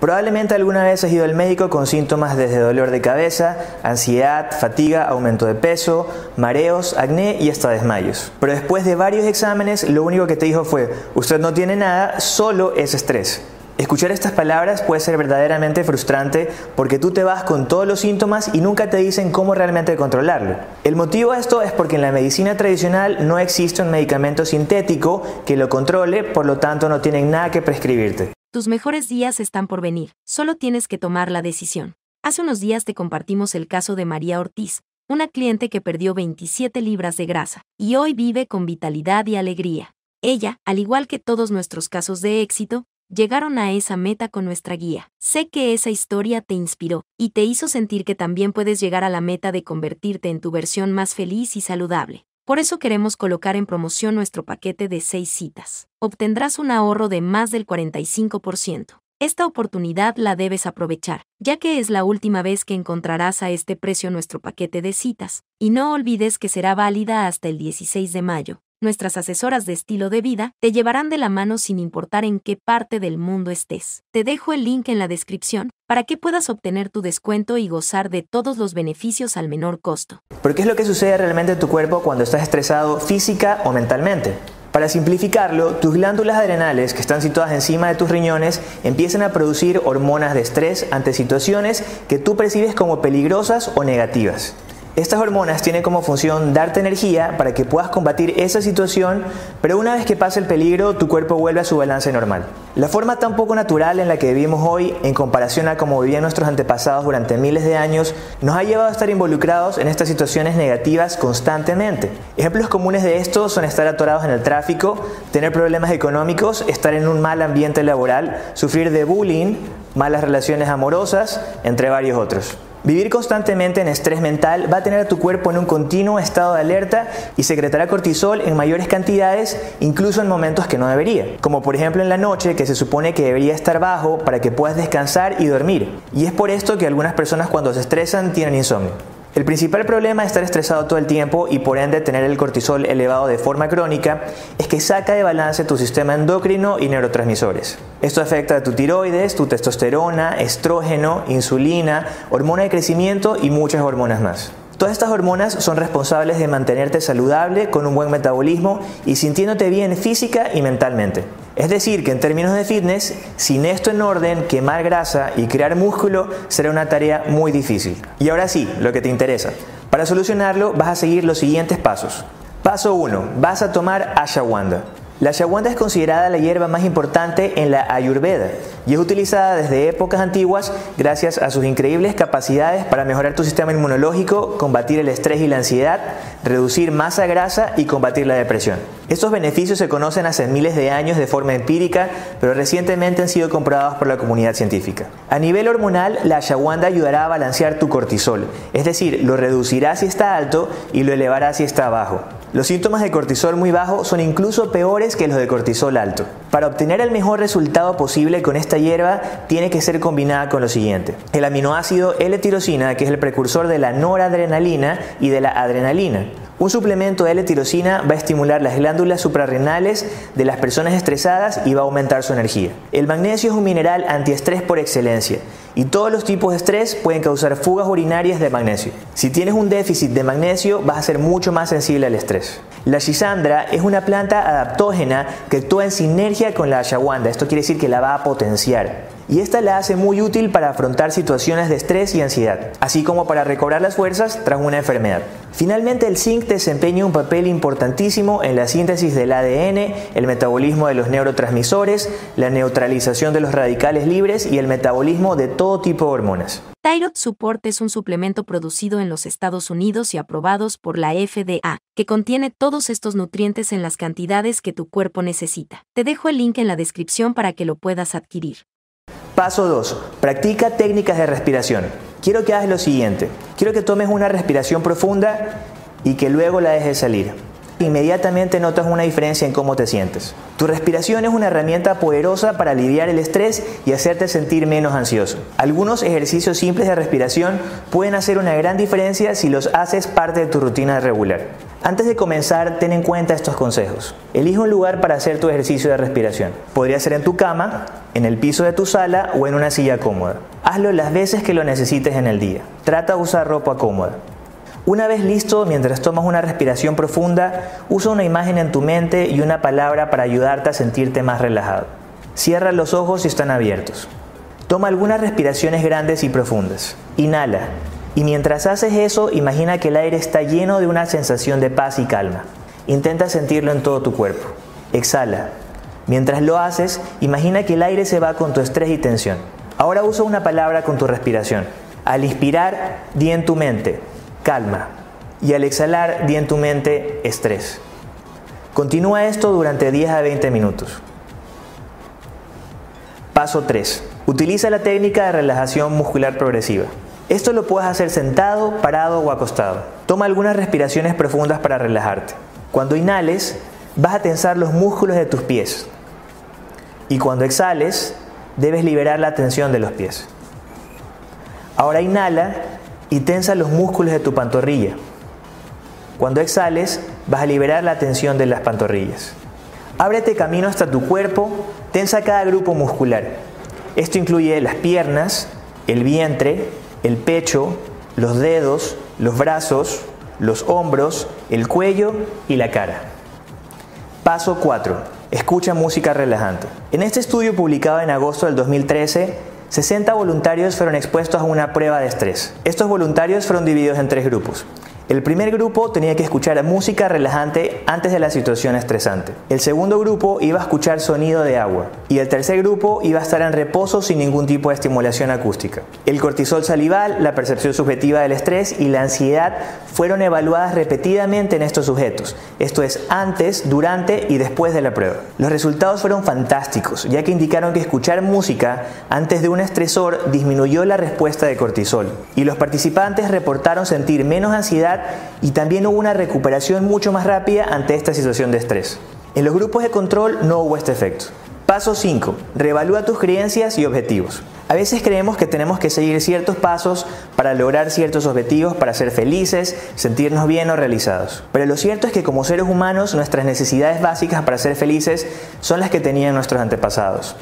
Probablemente alguna vez has ido al médico con síntomas desde dolor de cabeza, ansiedad, fatiga, aumento de peso, mareos, acné y hasta desmayos. Pero después de varios exámenes, lo único que te dijo fue, usted no tiene nada, solo es estrés. Escuchar estas palabras puede ser verdaderamente frustrante porque tú te vas con todos los síntomas y nunca te dicen cómo realmente controlarlo. El motivo de esto es porque en la medicina tradicional no existe un medicamento sintético que lo controle, por lo tanto no tienen nada que prescribirte. Tus mejores días están por venir, solo tienes que tomar la decisión. Hace unos días te compartimos el caso de María Ortiz, una cliente que perdió 27 libras de grasa, y hoy vive con vitalidad y alegría. Ella, al igual que todos nuestros casos de éxito, llegaron a esa meta con nuestra guía. Sé que esa historia te inspiró y te hizo sentir que también puedes llegar a la meta de convertirte en tu versión más feliz y saludable. Por eso queremos colocar en promoción nuestro paquete de 6 citas. Obtendrás un ahorro de más del 45%. Esta oportunidad la debes aprovechar, ya que es la última vez que encontrarás a este precio nuestro paquete de citas, y no olvides que será válida hasta el 16 de mayo nuestras asesoras de estilo de vida te llevarán de la mano sin importar en qué parte del mundo estés. Te dejo el link en la descripción para que puedas obtener tu descuento y gozar de todos los beneficios al menor costo. ¿Pero qué es lo que sucede realmente en tu cuerpo cuando estás estresado física o mentalmente? Para simplificarlo, tus glándulas adrenales, que están situadas encima de tus riñones, empiezan a producir hormonas de estrés ante situaciones que tú percibes como peligrosas o negativas. Estas hormonas tienen como función darte energía para que puedas combatir esa situación, pero una vez que pasa el peligro, tu cuerpo vuelve a su balance normal. La forma tan poco natural en la que vivimos hoy, en comparación a cómo vivían nuestros antepasados durante miles de años, nos ha llevado a estar involucrados en estas situaciones negativas constantemente. Ejemplos comunes de esto son estar atorados en el tráfico, tener problemas económicos, estar en un mal ambiente laboral, sufrir de bullying, malas relaciones amorosas, entre varios otros. Vivir constantemente en estrés mental va a tener a tu cuerpo en un continuo estado de alerta y secretará cortisol en mayores cantidades, incluso en momentos que no debería, como por ejemplo en la noche que se supone que debería estar bajo para que puedas descansar y dormir. Y es por esto que algunas personas cuando se estresan tienen insomnio. El principal problema de estar estresado todo el tiempo y por ende tener el cortisol elevado de forma crónica es que saca de balance tu sistema endocrino y neurotransmisores. Esto afecta a tu tiroides, tu testosterona, estrógeno, insulina, hormona de crecimiento y muchas hormonas más. Todas estas hormonas son responsables de mantenerte saludable, con un buen metabolismo y sintiéndote bien física y mentalmente. Es decir, que en términos de fitness, sin esto en orden, quemar grasa y crear músculo será una tarea muy difícil. Y ahora sí, lo que te interesa. Para solucionarlo vas a seguir los siguientes pasos. Paso 1. Vas a tomar ashwagandha. La ashwagandha es considerada la hierba más importante en la Ayurveda y es utilizada desde épocas antiguas gracias a sus increíbles capacidades para mejorar tu sistema inmunológico, combatir el estrés y la ansiedad, reducir masa grasa y combatir la depresión. Estos beneficios se conocen hace miles de años de forma empírica, pero recientemente han sido comprobados por la comunidad científica. A nivel hormonal, la ashwagandha ayudará a balancear tu cortisol, es decir, lo reducirá si está alto y lo elevará si está bajo. Los síntomas de cortisol muy bajo son incluso peores que los de cortisol alto. Para obtener el mejor resultado posible con esta hierba, tiene que ser combinada con lo siguiente. El aminoácido L-tirosina, que es el precursor de la noradrenalina y de la adrenalina. Un suplemento de L-tirosina va a estimular las glándulas suprarrenales de las personas estresadas y va a aumentar su energía. El magnesio es un mineral antiestrés por excelencia y todos los tipos de estrés pueden causar fugas urinarias de magnesio. Si tienes un déficit de magnesio vas a ser mucho más sensible al estrés. La shisandra es una planta adaptógena que actúa en sinergia con la ashwagandha, esto quiere decir que la va a potenciar y esta la hace muy útil para afrontar situaciones de estrés y ansiedad, así como para recobrar las fuerzas tras una enfermedad. Finalmente, el zinc desempeña un papel importantísimo en la síntesis del ADN, el metabolismo de los neurotransmisores, la neutralización de los radicales libres y el metabolismo de todo tipo de hormonas. Thyroid Support es un suplemento producido en los Estados Unidos y aprobados por la FDA, que contiene todos estos nutrientes en las cantidades que tu cuerpo necesita. Te dejo el link en la descripción para que lo puedas adquirir. Paso 2. Practica técnicas de respiración. Quiero que hagas lo siguiente. Quiero que tomes una respiración profunda y que luego la dejes salir. Inmediatamente notas una diferencia en cómo te sientes. Tu respiración es una herramienta poderosa para aliviar el estrés y hacerte sentir menos ansioso. Algunos ejercicios simples de respiración pueden hacer una gran diferencia si los haces parte de tu rutina regular. Antes de comenzar, ten en cuenta estos consejos. Elige un lugar para hacer tu ejercicio de respiración. Podría ser en tu cama, en el piso de tu sala o en una silla cómoda. Hazlo las veces que lo necesites en el día. Trata de usar ropa cómoda. Una vez listo, mientras tomas una respiración profunda, usa una imagen en tu mente y una palabra para ayudarte a sentirte más relajado. Cierra los ojos si están abiertos. Toma algunas respiraciones grandes y profundas. Inhala. Y mientras haces eso, imagina que el aire está lleno de una sensación de paz y calma. Intenta sentirlo en todo tu cuerpo. Exhala. Mientras lo haces, imagina que el aire se va con tu estrés y tensión. Ahora usa una palabra con tu respiración. Al inspirar, di en tu mente, calma. Y al exhalar, di en tu mente, estrés. Continúa esto durante 10 a 20 minutos. Paso 3. Utiliza la técnica de relajación muscular progresiva. Esto lo puedes hacer sentado, parado o acostado. Toma algunas respiraciones profundas para relajarte. Cuando inhales, vas a tensar los músculos de tus pies. Y cuando exhales, debes liberar la tensión de los pies. Ahora inhala y tensa los músculos de tu pantorrilla. Cuando exhales, vas a liberar la tensión de las pantorrillas. Ábrete camino hasta tu cuerpo, tensa cada grupo muscular. Esto incluye las piernas, el vientre, el pecho, los dedos, los brazos, los hombros, el cuello y la cara. Paso 4. Escucha música relajante. En este estudio publicado en agosto del 2013, 60 voluntarios fueron expuestos a una prueba de estrés. Estos voluntarios fueron divididos en tres grupos. El primer grupo tenía que escuchar música relajante antes de la situación estresante. El segundo grupo iba a escuchar sonido de agua. Y el tercer grupo iba a estar en reposo sin ningún tipo de estimulación acústica. El cortisol salival, la percepción subjetiva del estrés y la ansiedad fueron evaluadas repetidamente en estos sujetos. Esto es antes, durante y después de la prueba. Los resultados fueron fantásticos, ya que indicaron que escuchar música antes de un estresor disminuyó la respuesta de cortisol. Y los participantes reportaron sentir menos ansiedad y también hubo una recuperación mucho más rápida ante esta situación de estrés. En los grupos de control no hubo este efecto. Paso 5. Reevalúa tus creencias y objetivos. A veces creemos que tenemos que seguir ciertos pasos para lograr ciertos objetivos, para ser felices, sentirnos bien o realizados. Pero lo cierto es que como seres humanos nuestras necesidades básicas para ser felices son las que tenían nuestros antepasados.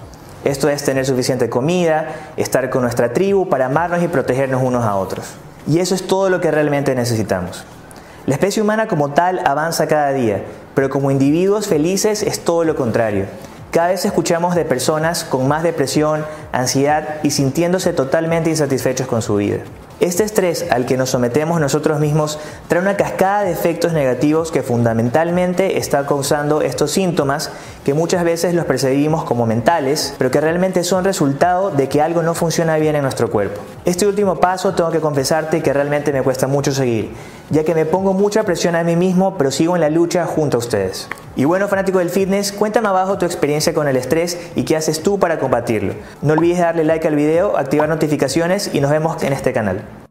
Esto es tener suficiente comida, estar con nuestra tribu para amarnos y protegernos unos a otros. Y eso es todo lo que realmente necesitamos. La especie humana como tal avanza cada día, pero como individuos felices es todo lo contrario. Cada vez escuchamos de personas con más depresión, ansiedad y sintiéndose totalmente insatisfechos con su vida. Este estrés al que nos sometemos nosotros mismos trae una cascada de efectos negativos que fundamentalmente está causando estos síntomas que muchas veces los percibimos como mentales, pero que realmente son resultado de que algo no funciona bien en nuestro cuerpo. Este último paso tengo que confesarte que realmente me cuesta mucho seguir, ya que me pongo mucha presión a mí mismo, pero sigo en la lucha junto a ustedes. Y bueno, fanático del fitness, cuéntame abajo tu experiencia con el estrés y qué haces tú para combatirlo. No olvides darle like al video, activar notificaciones y nos vemos en este canal.